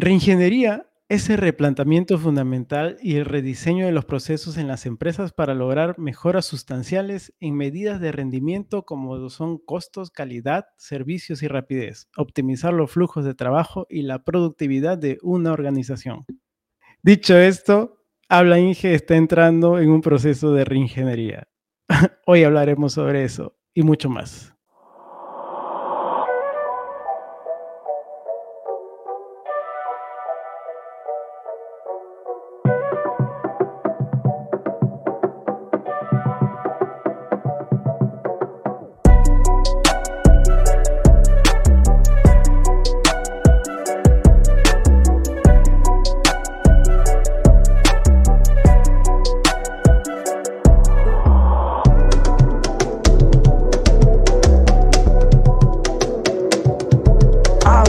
Reingeniería es el replanteamiento fundamental y el rediseño de los procesos en las empresas para lograr mejoras sustanciales en medidas de rendimiento como son costos, calidad, servicios y rapidez, optimizar los flujos de trabajo y la productividad de una organización. Dicho esto, Habla Inge está entrando en un proceso de reingeniería. Hoy hablaremos sobre eso y mucho más.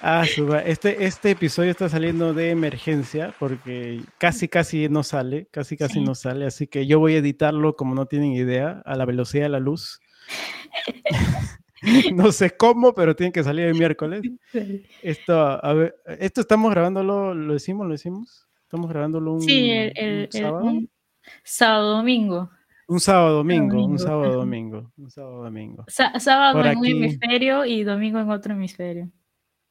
Ah, este, este episodio está saliendo de emergencia porque casi, casi no sale, casi, casi no sale, así que yo voy a editarlo como no tienen idea, a la velocidad de la luz. no sé cómo, pero tiene que salir el miércoles. Esto, a ver, esto estamos grabándolo, ¿lo decimos? ¿Lo decimos? Estamos grabándolo un, sí, el, sábado. sábado domingo. Un sábado domingo, un sábado domingo, un sábado domingo. sábado en un hemisferio y domingo en otro hemisferio.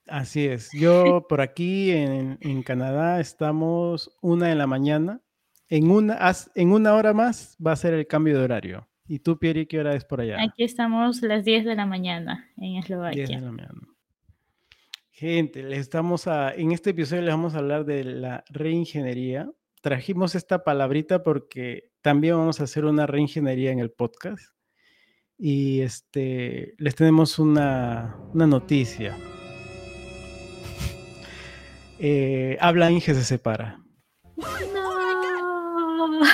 Así es. Yo por aquí en, Canadá estamos una de la mañana. En una, en una hora más va a ser el cambio de horario. ¿Y tú, Pieri, qué hora es por allá? Aquí estamos las 10 de la mañana en Eslovaquia. 10 de la mañana. Gente, les estamos a, en este episodio les vamos a hablar de la reingeniería. Trajimos esta palabrita porque también vamos a hacer una reingeniería en el podcast. Y este, les tenemos una, noticia. Eh, habla Inge se separa.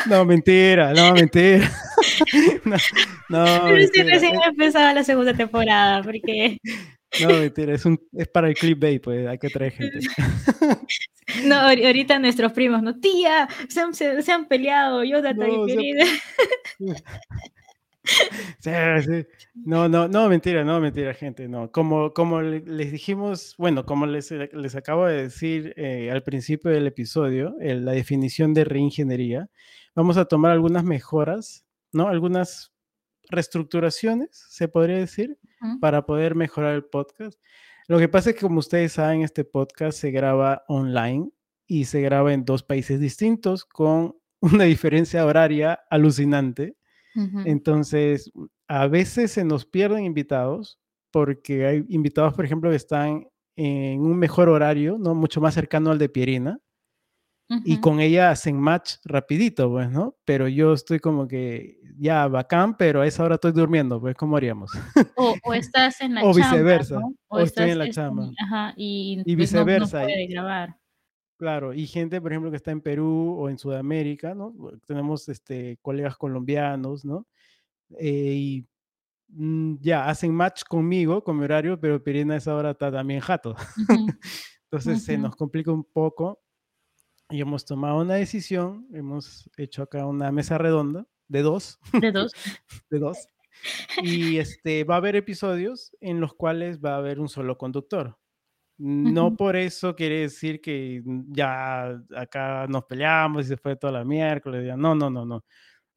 No. mentira, no, mentira. no, Pero si recién ha empezado la segunda temporada, porque... No, mentira, es, un, es para el clipbait, pues hay que traer gente. No, ahorita nuestros primos, no, tía, se han, se, han peleado, yo no, querida. Sí, sí. No, no, no, mentira, no, mentira, gente, no. Como, como les dijimos, bueno, como les, les acabo de decir eh, al principio del episodio, la definición de reingeniería, vamos a tomar algunas mejoras, ¿no? Algunas reestructuraciones, se podría decir, para poder mejorar el podcast. Lo que pasa es que, como ustedes saben, este podcast se graba online y se graba en dos países distintos con una diferencia horaria alucinante. Entonces, a veces se nos pierden invitados porque hay invitados, por ejemplo, que están en un mejor horario, ¿no? Mucho más cercano al de Pierina y con ella hacen match rapidito, pues, ¿no? Pero yo estoy como que ya bacán, pero a esa hora estoy durmiendo, pues, ¿cómo haríamos? O, estás en la chamba. O viceversa, o, estoy en la chamba. Ajá, y, y pues, viceversa. No, puede grabar. Claro, y gente, por ejemplo, que está en Perú o en Sudamérica, ¿no? Tenemos este, colegas colombianos, ¿no? Eh, y mm, ya hacen match conmigo, con mi horario, pero Pirina a esa hora está también jato. Entonces se nos complica un poco y hemos tomado una decisión, hemos hecho acá una mesa redonda de dos. De dos. de dos. Y este, va a haber episodios en los cuales va a haber un solo conductor. No por eso quiere decir que ya acá nos peleamos y se fue toda la miércoles. No, no, no, no.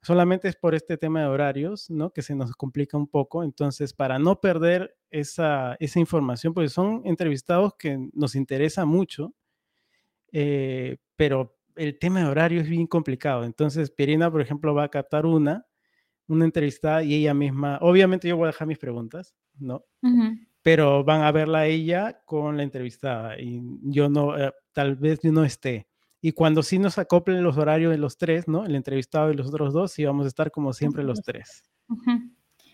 Solamente es por este tema de horarios, ¿no? Que se nos complica un poco. Entonces, para no perder esa, esa información, porque son entrevistados que nos interesa mucho, eh, pero el tema de horario es bien complicado. Entonces, Pierina, por ejemplo, va a captar una, una entrevista y ella misma, obviamente yo voy a dejar mis preguntas, ¿no? Pero van a verla ella con la entrevistada y yo no, eh, tal vez yo no esté. Y cuando sí nos acoplen los horarios de los tres, ¿no? El entrevistado y los otros dos, sí vamos a estar como siempre los tres.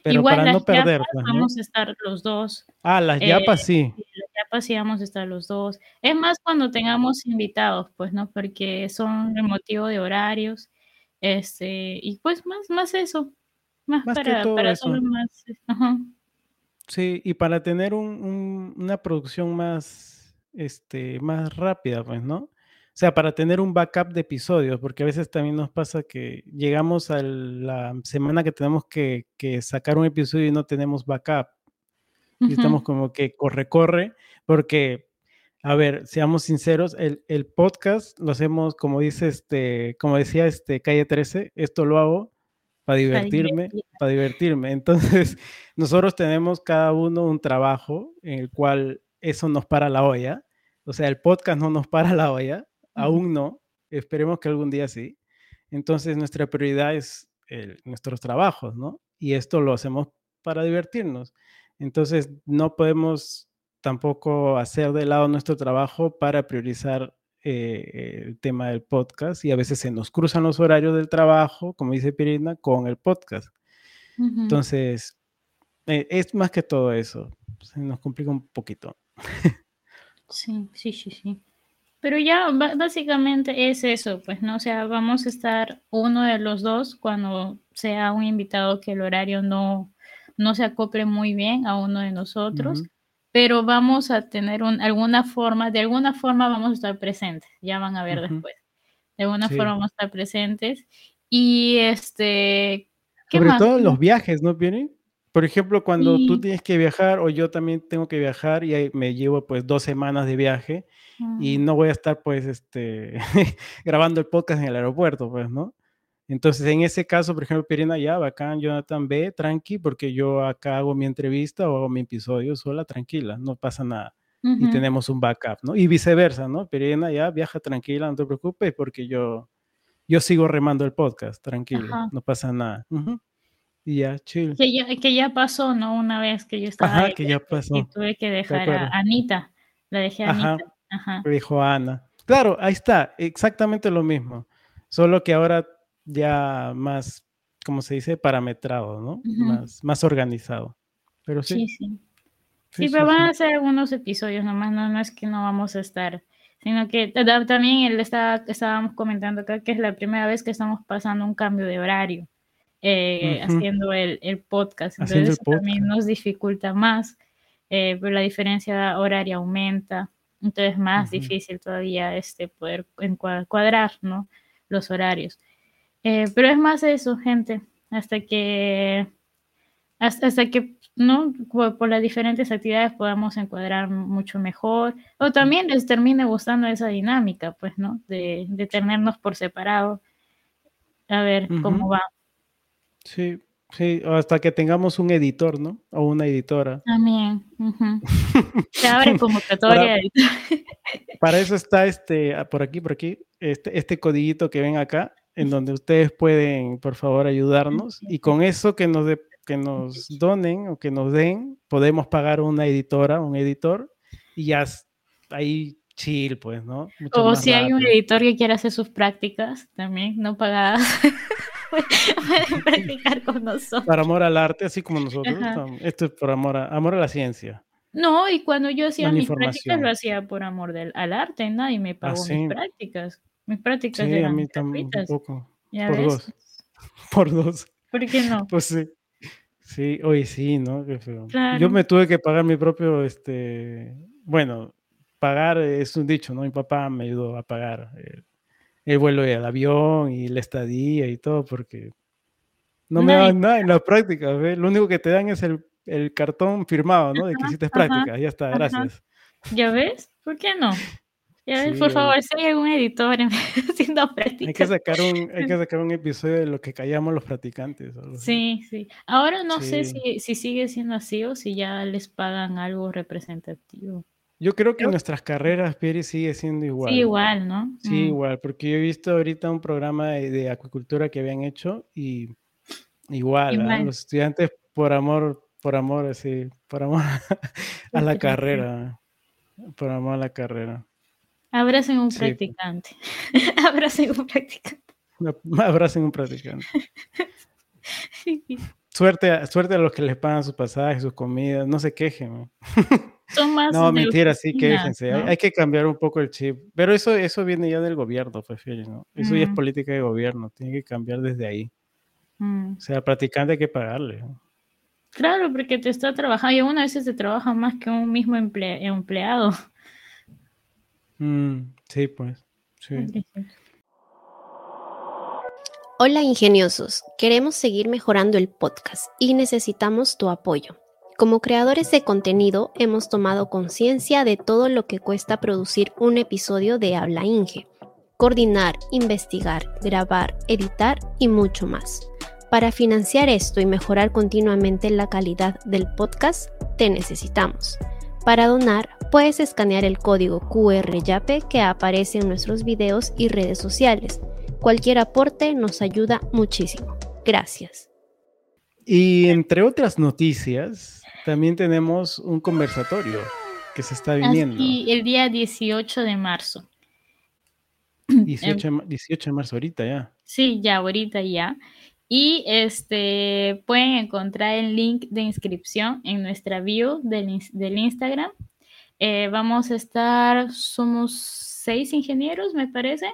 Pero Igual para no perder. Vamos a estar los dos. Ah, las yapas eh, sí. Las yapas sí vamos a estar los dos. Es más cuando tengamos invitados, pues, ¿no? Porque son el motivo de horarios. Este, y pues más, más eso. Más, para, para más. Sí, y para tener un, un, una producción más, este, más rápida, pues, ¿no? O sea, para tener un backup de episodios, porque a veces también nos pasa que llegamos a la semana que tenemos que, que sacar un episodio y no tenemos backup. Y estamos como que corre, corre, porque, a ver, seamos sinceros, el, el, podcast lo hacemos, como dice este, como decía este Calle 13, esto lo hago para divertirme, para divertirme. Entonces, nosotros tenemos cada uno un trabajo en el cual eso nos para la olla. O sea, el podcast no nos para la olla, aún no. Esperemos que algún día sí. Entonces, nuestra prioridad es nuestros trabajos, ¿no? Y esto lo hacemos para divertirnos. Entonces, no podemos tampoco hacer de lado nuestro trabajo para priorizar eh, el tema del podcast y a veces se nos cruzan los horarios del trabajo, como dice Pirina, con el podcast. Entonces, eh, es más que todo eso. Se nos complica un poquito. sí, sí, sí, sí. Pero ya básicamente es eso, pues, ¿no? O sea, vamos a estar uno de los dos cuando sea un invitado que el horario no, no se acople muy bien a uno de nosotros pero vamos a tener un, alguna forma, de alguna forma vamos a estar presentes, ya van a ver después. De alguna forma vamos a estar presentes. Y este... ¿qué Sobre todo los viajes, ¿no, vienen Por ejemplo, cuando tú tienes que viajar o yo también tengo que viajar y me llevo pues dos semanas de viaje y mm. no voy a estar pues este grabando el podcast en el aeropuerto, pues, ¿no? Entonces, en ese caso, por ejemplo, Pirina, ya, bacán, Jonathan, ve, tranqui, porque yo acá hago mi entrevista o hago mi episodio sola, tranquila, no pasa nada. Y tenemos un backup, ¿no? Y viceversa, ¿no? Pirina, ya, viaja tranquila, no te preocupes, porque yo, yo sigo remando el podcast, tranquilo, no pasa nada. Y ya, chill. Que ya, que ya pasó, ¿no? Una vez que yo estaba Ajá, que ya pasó. Y tuve que dejar a Anita, la dejé a Anita. Ajá, dijo Ana. Claro, ahí está, exactamente lo mismo. Solo que ahora ya más, como se dice, parametrado, ¿no? más, más organizado. Pero sí. Sí, sí. Sí, pero van a ser algunos episodios nomás, no, no es que no vamos a estar, sino que también él está, estábamos comentando acá que es la primera vez que estamos pasando un cambio de horario, eh, haciendo el, el, podcast, entonces también nos dificulta más, eh, pero la diferencia horaria aumenta, entonces es más difícil todavía este, poder encuadrar ¿no? los horarios. Eh, pero es más eso, gente, hasta que, hasta, que, ¿no? Por, las diferentes actividades podamos encuadrar mucho mejor, o también les termine gustando esa dinámica, pues, ¿no? De, de tenernos por separado, a ver cómo va. Sí, sí, hasta que tengamos un editor, ¿no? O una editora. También. Se abre convocatoria. para, para eso está este, por aquí, por aquí, este, este codiguito que ven acá, en donde ustedes pueden, por favor, ayudarnos. Y con eso que nos, que nos donen o que nos den, podemos pagar una editora, un editor, y ya ahí chill, pues, ¿no? o si hay un editor que quiera hacer sus prácticas también, no pagadas. pueden practicar con nosotros. Para amor al arte, así como nosotros. Esto es por amor a, amor a la ciencia. No, y cuando yo hacía mis prácticas lo hacía por amor del, al arte, nadie me pagó ah, mis prácticas. Mis prácticas sí, a mí también un poco. Por dos. Por dos. ¿Por qué no? Pues sí. Sí, hoy sí, ¿no? Yo me tuve que pagar mi propio, este, bueno, pagar es un dicho, ¿no? Mi papá me ayudó a pagar el, vuelo del avión y la estadía y todo, porque no me dan nada en la práctica, ¿ves? Lo único que te dan es el, el cartón firmado, ¿no? De que hiciste práctica, ya está, gracias. ¿Ya ves? ¿Por qué no? por favor, si hay algún editor haciendo prácticas. Hay que, sacar un, hay que sacar un episodio de lo que callamos los practicantes. Sí, sí. Ahora no sé si, si, sigue siendo así o si ya les pagan algo representativo. Yo creo que en nuestras carreras, Pieri, sigue siendo igual. Sí, igual, ¿no? Sí, mm. igual, porque yo he visto ahorita un programa de, acuicultura que habían hecho y igual, ¿ah? los estudiantes por amor, por amor, así, por amor a la carrera, por amor a la carrera. Abracen un practicante. Abracen un practicante. Abracen un practicante. Suerte, suerte a los que les pagan sus pasajes, sus comidas, no se quejen. Son más no, mentira, sí, quéjense. Hay, que cambiar un poco el chip. Pero eso, eso viene ya del gobierno, pues, ¿no? Eso ya es mm. política de gobierno, tiene que cambiar desde ahí. Mm. O sea, al practicante hay que pagarle. Claro, porque te está trabajando, y a veces te trabaja más que un mismo empleado. Mm, sí, pues. Hola ingeniosos, queremos seguir mejorando el podcast y necesitamos tu apoyo. Como creadores de contenido hemos tomado conciencia de todo lo que cuesta producir un episodio de Habla Inge. Coordinar, investigar, grabar, editar y mucho más. Para financiar esto y mejorar continuamente la calidad del podcast, te necesitamos. Para donar, puedes escanear el código QR YAPE que aparece en nuestros videos y redes sociales. Cualquier aporte nos ayuda muchísimo. Gracias. Y entre otras noticias, también tenemos un conversatorio que se está viniendo. El día 18 de marzo. 18, 18 de marzo, ahorita ya. Sí, ya, ahorita ya. Y este, pueden encontrar el link de inscripción en nuestra bio del, del Instagram. Eh, vamos a estar, somos seis ingenieros, me parece.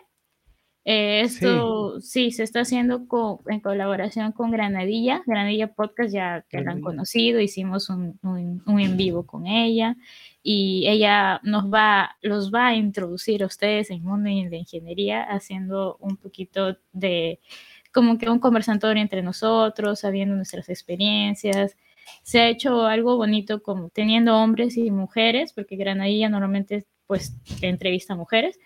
Eh, esto sí. se está haciendo en colaboración con Granadilla. Granadilla Podcast ya que la han conocido, hicimos un, un, en vivo con ella y ella nos va, los va a introducir a ustedes en el mundo de la ingeniería haciendo un poquito de como que un conversatorio entre nosotros, sabiendo nuestras experiencias. Se ha hecho algo bonito como teniendo hombres y mujeres, porque Granadilla normalmente pues entrevista a mujeres,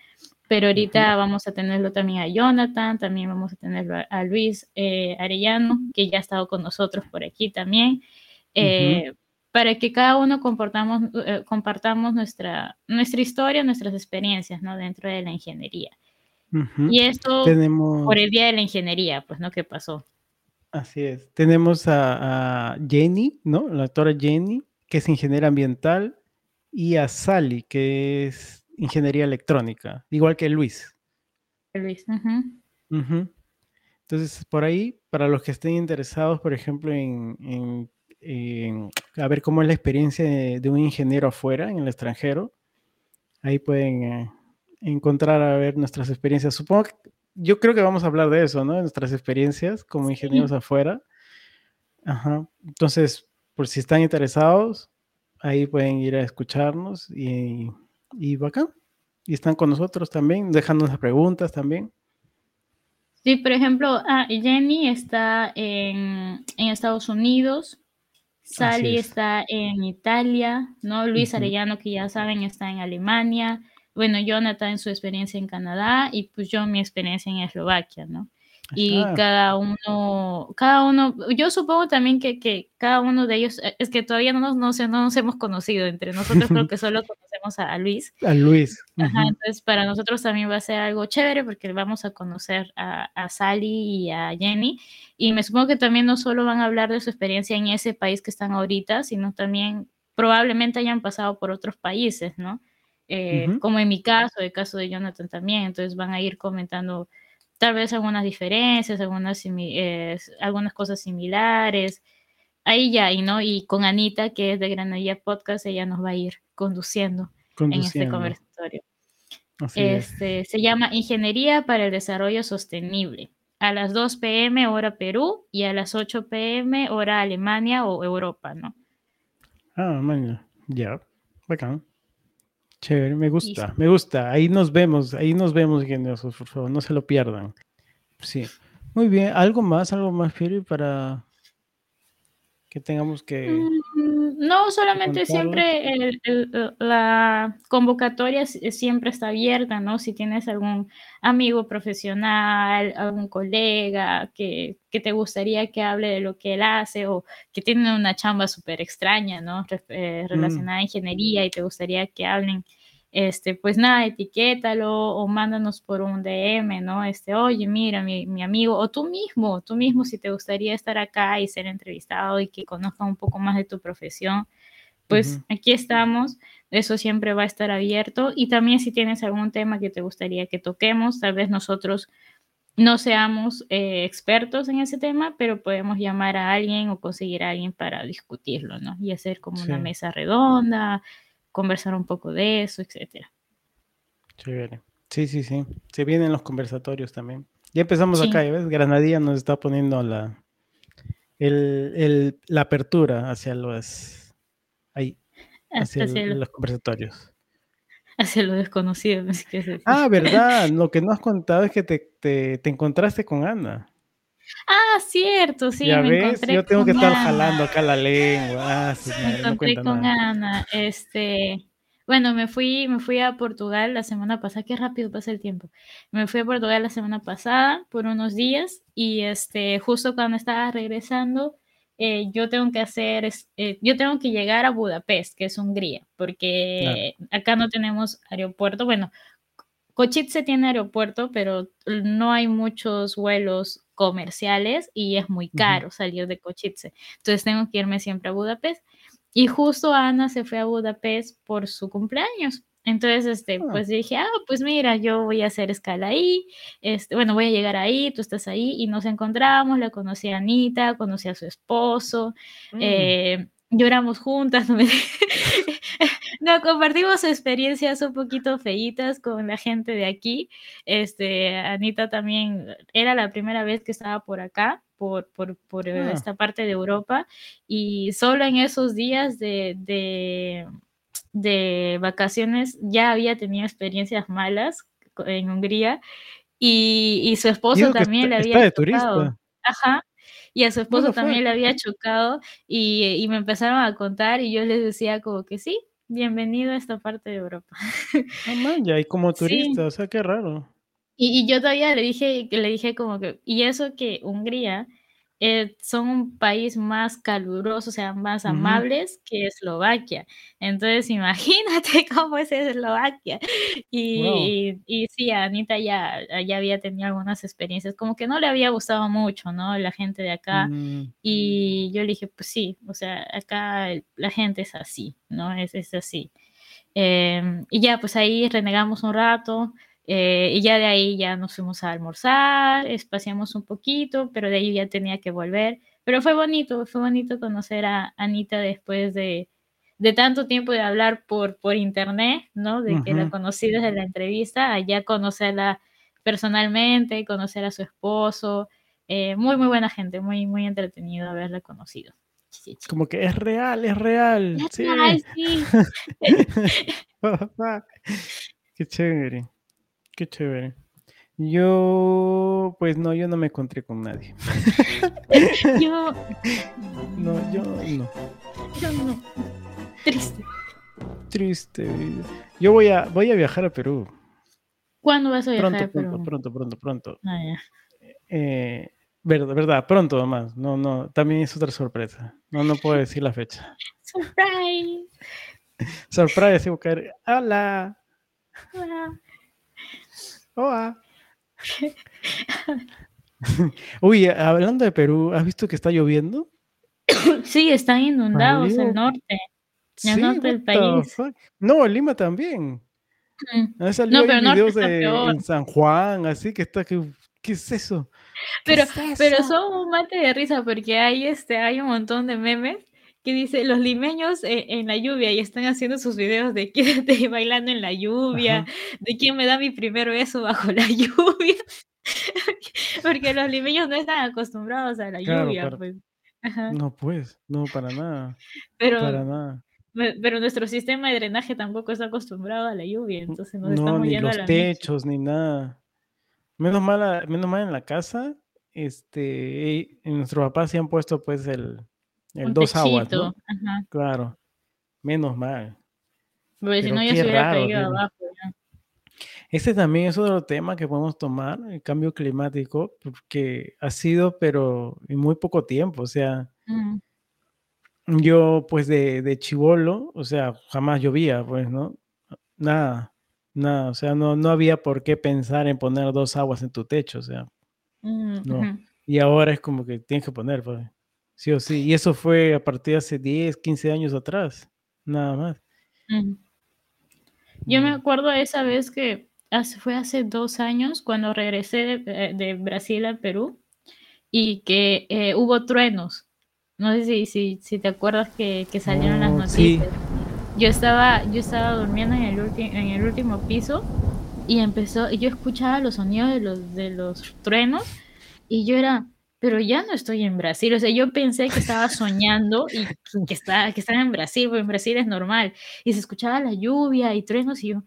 pero ahorita vamos a tenerlo también a Jonathan, también vamos a tenerlo a, Luis eh, Arellano, que ya ha estado con nosotros por aquí también, eh, para que cada uno comportamos, eh, compartamos nuestra, nuestra historia, nuestras experiencias ¿no? dentro de la ingeniería. Y esto por el Día de la Ingeniería, pues, ¿no? ¿Qué pasó? Así es. Tenemos a, Jenny, ¿no? La doctora Jenny, que es ingeniera ambiental, y a Sally, que es ingeniería electrónica, igual que Luis. Luis, Entonces, por ahí, para los que estén interesados, por ejemplo, en, a ver cómo es la experiencia de, un ingeniero afuera, en el extranjero, ahí pueden eh, encontrar a ver nuestras experiencias. Supongo que yo creo que vamos a hablar de eso, ¿no? Nuestras experiencias como ingenieros afuera. Ajá. Entonces, por si están interesados, ahí pueden ir a escucharnos y, y bacán. Y están con nosotros también, dejándonos preguntas también. Sí, por ejemplo, ah, Jenny está en, en Estados Unidos, Sally está en Italia, ¿no? Luis Arellano, que ya saben, está en Alemania, bueno, Jonathan en su experiencia en Canadá y pues yo mi experiencia en Eslovaquia, ¿no? Y cada uno, cada uno, yo supongo también que, que, cada uno de ellos, eh, es que todavía no nos, no, no nos hemos conocido entre nosotros, creo que solo conocemos a, Luis. A Luis. Ajá, entonces para nosotros también va a ser algo chévere porque vamos a conocer a, a Sally y a Jenny y me supongo que también no solo van a hablar de su experiencia en ese país que están ahorita, sino también probablemente hayan pasado por otros países, ¿no? Eh, como en mi caso, el caso de Jonathan también, entonces van a ir comentando tal vez algunas diferencias, algunas, eh, algunas cosas similares, ahí ya, y no, y con Anita, que es de Granadilla Podcast, ella nos va a ir conduciendo, en este conversatorio. Este, se llama Ingeniería para el Desarrollo Sostenible. A las 2 pm hora Perú y a las 8 pm hora Alemania o Europa, ¿no? Ah, mañana, ya, bacán. Chévere, me gusta, me gusta. Ahí nos vemos, ahí nos vemos, ingeniosos, por favor, no se lo pierdan. Sí. Muy bien, ¿algo más, algo más, Fiori, para que tengamos que... Mm, no, solamente siempre la convocatoria siempre está abierta, ¿no? Si tienes algún amigo profesional, algún colega que, te gustaría que hable de lo que él hace o que tiene una chamba súper extraña, ¿no? Eh, relacionada a ingeniería y te gustaría que hablen este, pues nada, etiquétalo o mándanos por un DM, ¿no? Este, oye, mira, mi, mi, amigo, o tú mismo, tú mismo, si te gustaría estar acá y ser entrevistado y que conozca un poco más de tu profesión, pues aquí estamos, eso siempre va a estar abierto. Y también si tienes algún tema que te gustaría que toquemos, tal vez nosotros no seamos eh, expertos en ese tema, pero podemos llamar a alguien o conseguir a alguien para discutirlo, ¿no? Y hacer como una mesa redonda, conversar un poco de eso, etcétera. Chévere. Sí, sí, sí. Se vienen los conversatorios también. Ya empezamos acá, ¿ves? Granadilla nos está poniendo la, el, la apertura hacia los, ahí, hacia, los conversatorios. Hacia lo desconocido. ah, verdad. Lo que no has contado es que te, te, encontraste con Ana. Ah, cierto, sí. Ya ves, yo tengo que estar jalando acá la lengua. Ah, me encontré con Ana. Este, bueno, me fui, me fui a Portugal la semana pasada, qué rápido pasa el tiempo. Me fui a Portugal la semana pasada por unos días y este, justo cuando estaba regresando, eh, yo tengo que hacer, eh, yo tengo que llegar a Budapest, que es Hungría, porque acá no tenemos aeropuerto. Bueno, Košice tiene aeropuerto, pero no hay muchos vuelos comerciales y es muy caro salir de Košice. Entonces tengo que irme siempre a Budapest. Y justo Ana se fue a Budapest por su cumpleaños. Entonces, este, ah. pues dije, ah, pues mira, yo voy a hacer escala ahí, este, bueno, voy a llegar ahí, tú estás ahí, y nos encontramos, la conocí a Anita, conocí a su esposo, mm. eh, lloramos juntas, no, compartimos experiencias un poquito feitas con la gente de aquí, este, Anita también, era la primera vez que estaba por acá, por, por, por ah. esta parte de Europa, y solo en esos días de, de de vacaciones ya había tenido experiencias malas en Hungría y, su esposo también le había chocado. Ajá. Y a su esposo también le había chocado y, me empezaron a contar y yo les decía como que sí, bienvenido a esta parte de Europa. Ah, ya, y como turista, o sea, qué raro. Y, y, yo todavía le dije, le dije como que, y eso que Hungría eh, son un país más caluroso, o sea, más amables que Eslovaquia. Entonces, imagínate cómo es Eslovaquia. Y, y, sí, Anita ya, ya había tenido algunas experiencias, como que no le había gustado mucho, ¿no? La gente de acá. Mm. Y yo le dije, pues sí, o sea, acá la gente es así, ¿no? Es, es así. Em, y ya, pues ahí renegamos un rato. Eh, y ya de ahí ya nos fuimos a almorzar, espaciamos un poquito, pero de ahí ya tenía que volver. Pero fue bonito, fue bonito conocer a Anita después de, de tanto tiempo de hablar por, por internet, ¿no? De que la conocí desde la entrevista, allá conocerla personalmente, conocer a su esposo. Eh, muy, muy buena gente, muy, muy entretenido haberla conocido. Como que es real, es real. sí. sí. Qué chévere. Qué chévere. Yo, pues no, yo no me encontré con nadie. yo. No, yo no. Yo no. Triste. Triste. Yo voy a, voy a viajar a Perú. ¿Cuándo vas a viajar pronto, a Perú? Pronto, pronto, pronto, pronto. Ah, ya. Eh, verdad, verdad, pronto nomás. No, no, también es otra sorpresa. No, no puedo decir la fecha. Surprise. Surprise, Hola. Hola. Hola. Uy, hablando de Perú, ¿has visto que está lloviendo? Sí, están inundados el norte. El norte del país. No, Lima también. Mm. no, pero videos de, en San Juan, así que está que ¿qué es eso? Pero, pero son un mate de risa porque hay este, hay un montón de memes que dice los limeños eh, en la lluvia y están haciendo sus videos de, de bailando en la lluvia, de quién me da mi primer beso bajo la lluvia. Porque los limeños no están acostumbrados a la lluvia. Pues. No, pues, no, para nada. Pero, para nada. Pero nuestro sistema de drenaje tampoco está acostumbrado a la lluvia, entonces nos no, ni los techos, ni nada. Menos mal, menos mal en la casa, este, nuestros papás se han puesto pues el, el dos aguas, ¿no? Claro. Menos mal. Porque si no, ya se hubiera caído abajo. Este también es otro tema que podemos tomar, el cambio climático, porque ha sido, pero en muy poco tiempo. O sea, yo, pues de, de chivolo, o sea, jamás llovía, pues, ¿no? Nada, nada. O sea, no, no había por qué pensar en poner dos aguas en tu techo, o sea. no. Y ahora es como que tienes que poner, pues. Sí o sí. Y eso fue a partir de hace 10, 15 años atrás. Nada más. Yo me acuerdo de esa vez que fue hace dos años cuando regresé de, Brasil a Perú y que eh, hubo truenos. No sé si, si, si te acuerdas que, salieron las oh, noticias. Yo estaba, yo estaba durmiendo en el, en el último piso y empezó, y yo escuchaba los sonidos de los, de los truenos y yo era, pero ya no estoy en Brasil. O sea, yo pensé que estaba soñando y que estaba, que estaba en Brasil, porque en Brasil es normal. Y se escuchaba la lluvia y truenos y yo,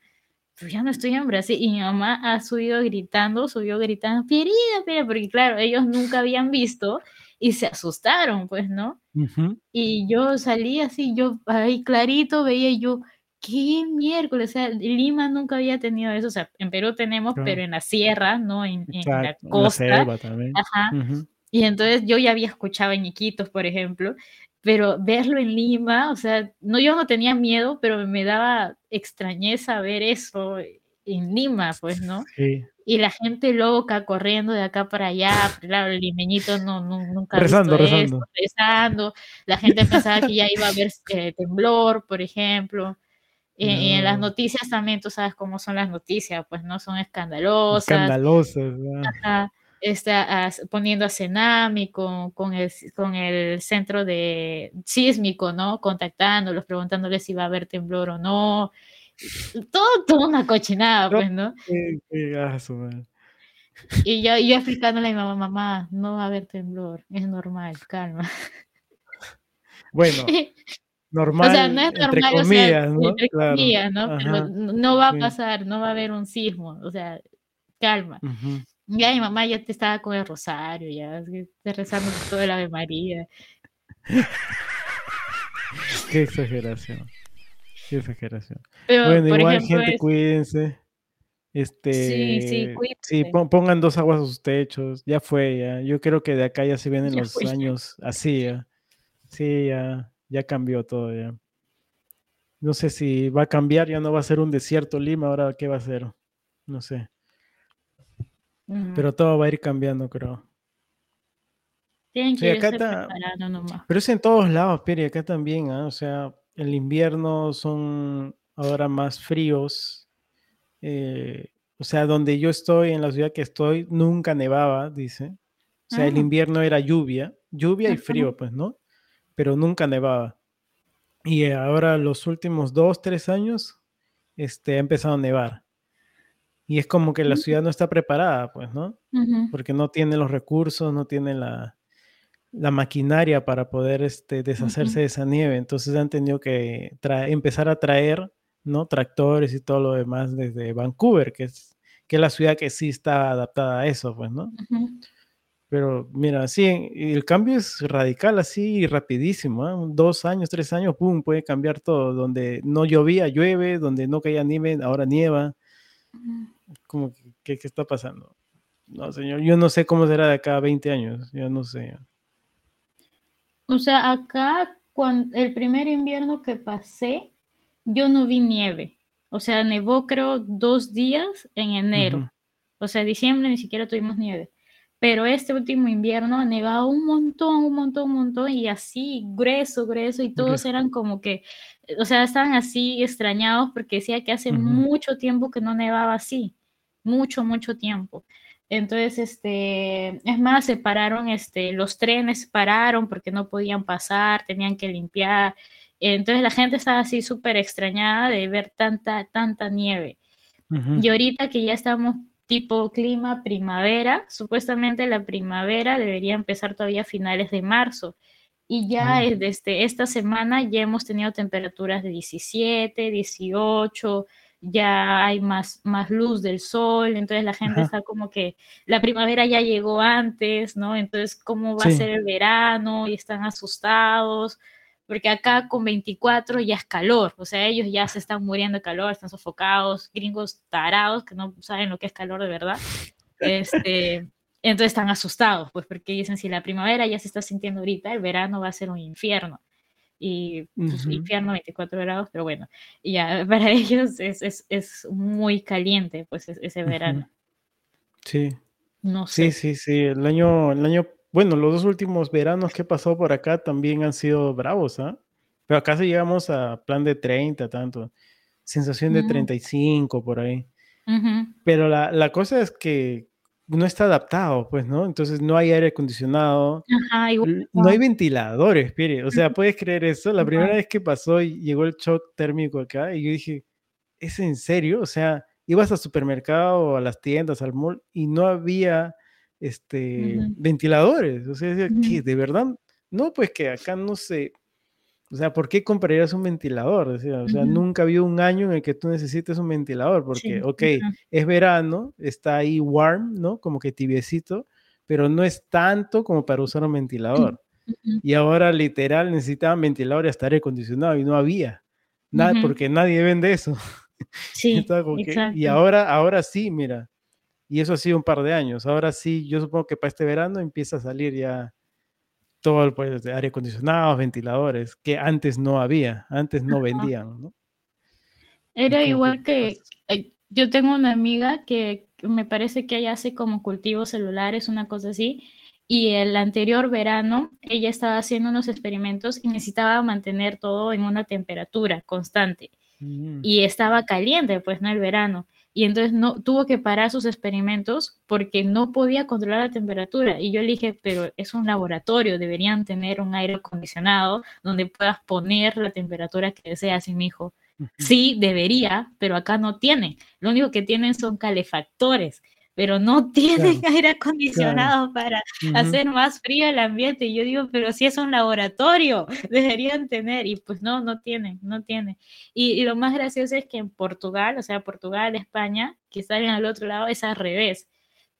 pero ya no estoy en Brasil. Y mi mamá ha subido gritando, subió gritando, querida, querida, porque claro, ellos nunca habían visto y se asustaron, pues, ¿no? Y yo salí así, yo ahí clarito veía yo, qué miércoles, o sea, Lima nunca había tenido eso, o sea, en Perú tenemos, pero en la sierra, ¿no? En, la costa. Ajá. Y entonces yo ya había escuchado en Iquitos, por ejemplo, pero verlo en Lima, o sea, no, yo no tenía miedo, pero me daba extrañeza ver eso en Lima, pues, ¿no? Sí. Y la gente loca corriendo de acá para allá, claro, el limeñito no, nunca rezando, rezando. rezando. La gente pensaba que ya iba a haber eh, temblor, por ejemplo. Y en las noticias también, tú sabes cómo son las noticias, pues no son escandalosas. Escandalosas, está poniendo a Cenami con, con, el, con el centro de sísmico, ¿no? Contactándolos, preguntándoles si va a haber temblor o no. Todo, todo una cochinada, pues, ¿no? y yo, yo explicándole a mi mamá, mamá, no va a haber temblor, es normal, calma. Bueno, normal, o sea, no es normal, entre comillas, ¿no? Entre comillas, ¿no? Pero no va a pasar, no va a haber un sismo, o sea, calma. Ya mi mamá ya te estaba con el rosario, ya te rezando todo el Ave María. Qué exageración. Qué exageración. bueno, igual, gente, cuídense. Este, sí, sí, cuídense. Sí, pongan dos aguas a sus techos. Ya fue, ya. Yo creo que de acá ya se vienen los años así, ya. Sí, ya, ya cambió todo, ya. No sé si va a cambiar, ya no va a ser un desierto Lima, ahora qué va a ser. No sé. Pero todo va a ir cambiando, creo. Tienen que acá nomás. Pero es en todos lados, Peri, acá también, ¿ah? o sea, el invierno son ahora más fríos. Eh, o sea, donde yo estoy, en la ciudad que estoy, nunca nevaba, dice. O sea, el ah. invierno era lluvia, lluvia y frío, pues, ¿no? Pero nunca nevaba. Y ahora los últimos dos, tres años, este, ha empezado a nevar. Y es como que la ciudad no está preparada, pues, ¿no? Porque no tiene los recursos, no tiene la, maquinaria para poder este, deshacerse de esa nieve. Entonces han tenido que empezar a traer, ¿no? Tractores y todo lo demás desde Vancouver, que es, que es la ciudad que sí está adaptada a eso, pues, ¿no? Pero mira, sí, el cambio es radical así y rapidísimo. ¿eh? Dos años, tres años, ¡pum! puede cambiar todo. Donde no llovía, llueve, donde no caía nieve, ahora nieva como, ¿qué, ¿qué está pasando? No, señor, yo no sé cómo será de acá a 20 años, yo no sé. O sea, acá, cuando, el primer invierno que pasé, yo no vi nieve. O sea, nevó creo dos días en enero. O sea, diciembre ni siquiera tuvimos nieve. Pero este último invierno nevaba un montón, un montón, un montón, y así, grueso, grueso, y todos eran como que, o sea, estaban así extrañados porque decía que hace mucho tiempo que no nevaba así mucho, mucho tiempo. Entonces, este, es más, se pararon, este, los trenes pararon porque no podían pasar, tenían que limpiar. Entonces la gente estaba así súper extrañada de ver tanta, tanta nieve. Y ahorita que ya estamos tipo clima primavera, supuestamente la primavera debería empezar todavía a finales de marzo. Y ya desde esta semana ya hemos tenido temperaturas de 17, 18, ya hay más, más luz del sol, entonces la gente está como que la primavera ya llegó antes, ¿no? Entonces, ¿cómo va a ser el verano? Y están asustados, porque acá con 24 ya es calor, o sea, ellos ya se están muriendo de calor, están sofocados, gringos tarados que no saben lo que es calor de verdad. Este, entonces están asustados, pues porque dicen, si la primavera ya se está sintiendo ahorita, el verano va a ser un infierno y pues, infierno 24 grados, pero bueno, ya para ellos es, es, es muy caliente pues ese verano. Sí. No sé. Sí, sí, sí, el año, el año, bueno, los dos últimos veranos que pasó por acá también han sido bravos, ¿ah? Pero acá se llegamos a plan de 30, tanto, sensación de 35 por ahí. Pero la, la cosa es que no está adaptado, pues, ¿no? Entonces no hay aire acondicionado, no hay ventiladores, espere, o sea, ¿puedes creer eso? La primera vez que pasó y llegó el shock térmico acá y yo dije, ¿es en serio? O sea, ibas al supermercado o a las tiendas, al mall y no había este, ventiladores. O sea, que de verdad, no, pues que acá no sé. O sea, ¿por qué comprarías un ventilador? O sea, nunca ha habido un año en el que tú necesites un ventilador, porque, ok, es verano, está ahí warm, ¿no? Como que tibiecito, pero no es tanto como para usar un ventilador. Y ahora literal necesitaban ventilador y hasta aire acondicionado y no había. Nada, porque nadie vende eso. Sí, y ahora, ahora sí, mira. Y eso ha sido un par de años. Ahora sí, yo supongo que para este verano empieza a salir ya todo el pues, de aire acondicionado, ventiladores, que antes no había, antes no vendían, ¿no? Era igual que eh, yo tengo una amiga que me parece que ella hace como cultivos celulares, una cosa así, y el anterior verano ella estaba haciendo unos experimentos y necesitaba mantener todo en una temperatura constante. Mm. Y estaba caliente, pues, ¿no? El verano. Y entonces no, tuvo que parar sus experimentos porque no podía controlar la temperatura. Y yo le dije, pero es un laboratorio, deberían tener un aire acondicionado donde puedas poner la temperatura que deseas. Y me dijo, sí, debería, pero acá no tienen. Lo único que tienen son calefactores pero no tienen aire acondicionado para hacer más frío el ambiente. Y yo digo, pero si es un laboratorio, deberían tener. Y pues no, no tienen, no tienen. Y, lo más gracioso es que en Portugal, o sea, Portugal, España, que salen al otro lado, es al revés.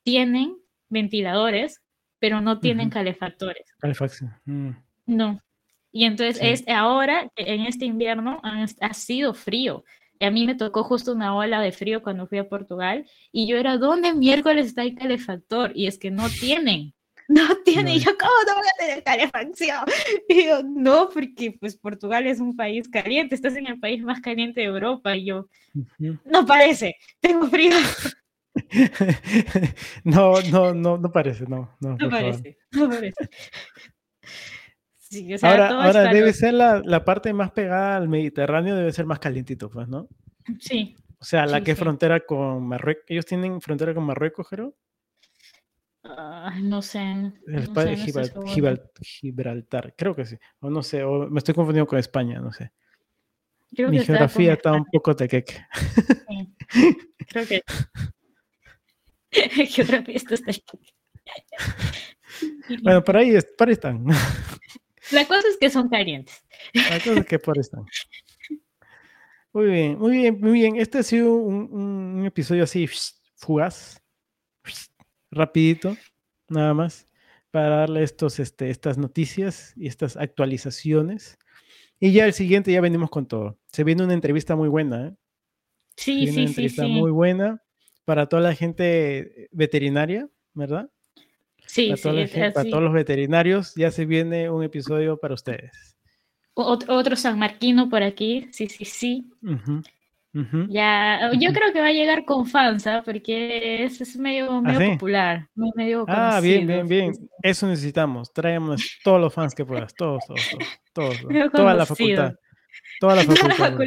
Tienen ventiladores, pero no tienen calefactores. Calefacción. Mm. No. Y entonces es ahora, en este invierno, ha sido frío a mí me tocó justo una ola de frío cuando fui a Portugal y yo era, ¿dónde miércoles está el calefactor? Y es que no tienen. No tienen. Y yo, ¿cómo no voy a tener calefacción? Y yo, no, porque pues Portugal es un país caliente, estás en el país más caliente de Europa. Y yo, no parece, tengo frío. no, no, no, no parece, no. No, no parece, no parece. Ahora, ahora debe ser la, la, parte más pegada al Mediterráneo, debe ser más calientito, pues, ¿no? Sí. O sea, la que es frontera con Marruecos. ¿Ellos tienen frontera con Marruecos, Jero? no sé. El Gibraltar, creo que sí. O no sé, o me estoy confundiendo con España, no sé. Mi geografía está un poco tequeque. Sí. Creo que. geografía está tequeque. bueno, por ahí, por ahí están. La cosa es que son calientes. La cosa es que por están. Muy bien, muy bien, muy bien. Este ha sido un, episodio así fugaz, rapidito, nada más, para darle estos, este, estas noticias y estas actualizaciones. Y ya el siguiente ya venimos con todo. Se viene una entrevista muy buena, ¿eh? Sí, sí, una entrevista sí, muy buena para toda la gente veterinaria, ¿verdad? Sí, para, todos los veterinarios, ya se viene un episodio para ustedes. otro San Marquino por aquí, sí, sí, sí. Ya, yo creo que va a llegar con fans, ¿ah? porque es, es medio, ¿Ah, medio popular, medio Ah, bien, bien, bien. Eso necesitamos. Traemos todos los fans que puedas, todos, todos, todos, toda la facultad. Toda la facultad.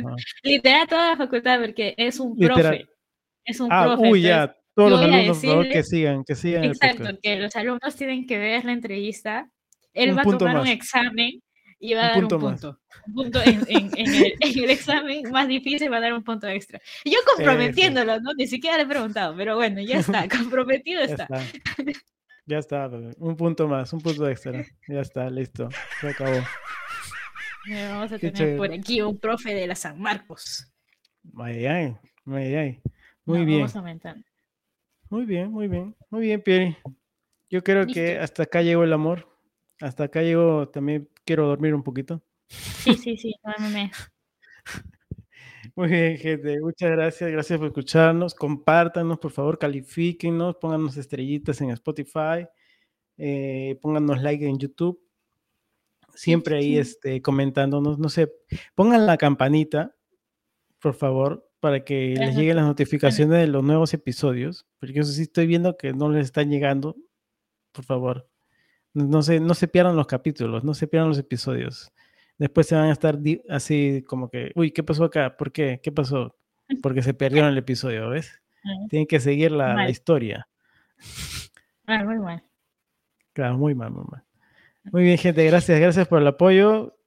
Literal, toda la facultad, porque es un profe. Es un ah, profe. Uy, ya, todos los alumnos, por favor, que sigan, que sigan. Exacto, que los alumnos tienen que ver la entrevista. Él va a tomar un examen y va a dar un punto. Un punto en, el, examen más difícil va a dar un punto extra. yo comprometiéndolo, ¿no? Ni siquiera le he preguntado, pero bueno, ya está, comprometido está. Ya está, un punto más, un punto extra. Ya está, listo, se acabó. Vamos a tener por aquí un profe de la San Marcos. Ay, ay, ay, Muy bien. Vamos aumentando. Muy bien, muy bien. Muy bien, Pierre. Yo creo que hasta acá llegó el amor. Hasta acá llegó, también quiero dormir un poquito. Sí, sí, sí, Muy bien, gente. Muchas gracias. Gracias por escucharnos. Compártanos, por favor, califíquenos, pónganos estrellitas en Spotify, eh, pónganos like en YouTube. Siempre ahí este, comentándonos, no sé, pongan la campanita, por favor, para que les lleguen las notificaciones de los nuevos episodios, porque eso sí estoy viendo que no les están llegando. Por favor, no se, no se pierdan los capítulos, no se pierdan los episodios. Después se van a estar así como que, uy, ¿qué pasó acá? ¿Por qué? ¿Qué pasó? Porque se perdieron el episodio, ¿ves? Tienen que seguir la, historia. Ah, muy mal. Claro, muy mal, muy mal. Muy bien, gente, gracias, gracias por el apoyo.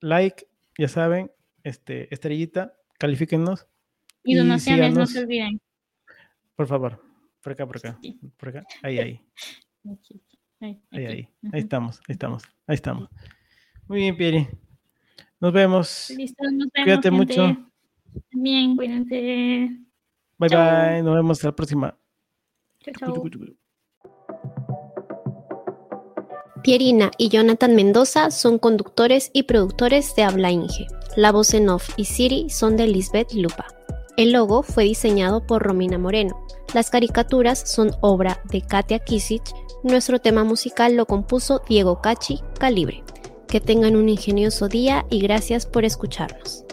Like, ya saben, este, estrellita, califíquennos. Y donaciones, no se olviden. Por favor, por acá, por acá, por acá, ahí, ahí. Ahí, ahí, ahí, estamos, ahí estamos, ahí estamos. Muy bien, Pieri. Nos vemos. Listo, nos vemos. Cuídate mucho. Bien, cuídense. Bye bye, nos vemos hasta la próxima. Chao, Pierina y Jonathan Mendoza son conductores y productores de Habla Inge. La voz en off y Siri son de Lisbeth Lupa. El logo fue diseñado por Romina Moreno. Las caricaturas son obra de Katia Kisich. Nuestro tema musical lo compuso Diego Cachi Calibre. Que tengan un ingenioso día y gracias por escucharnos.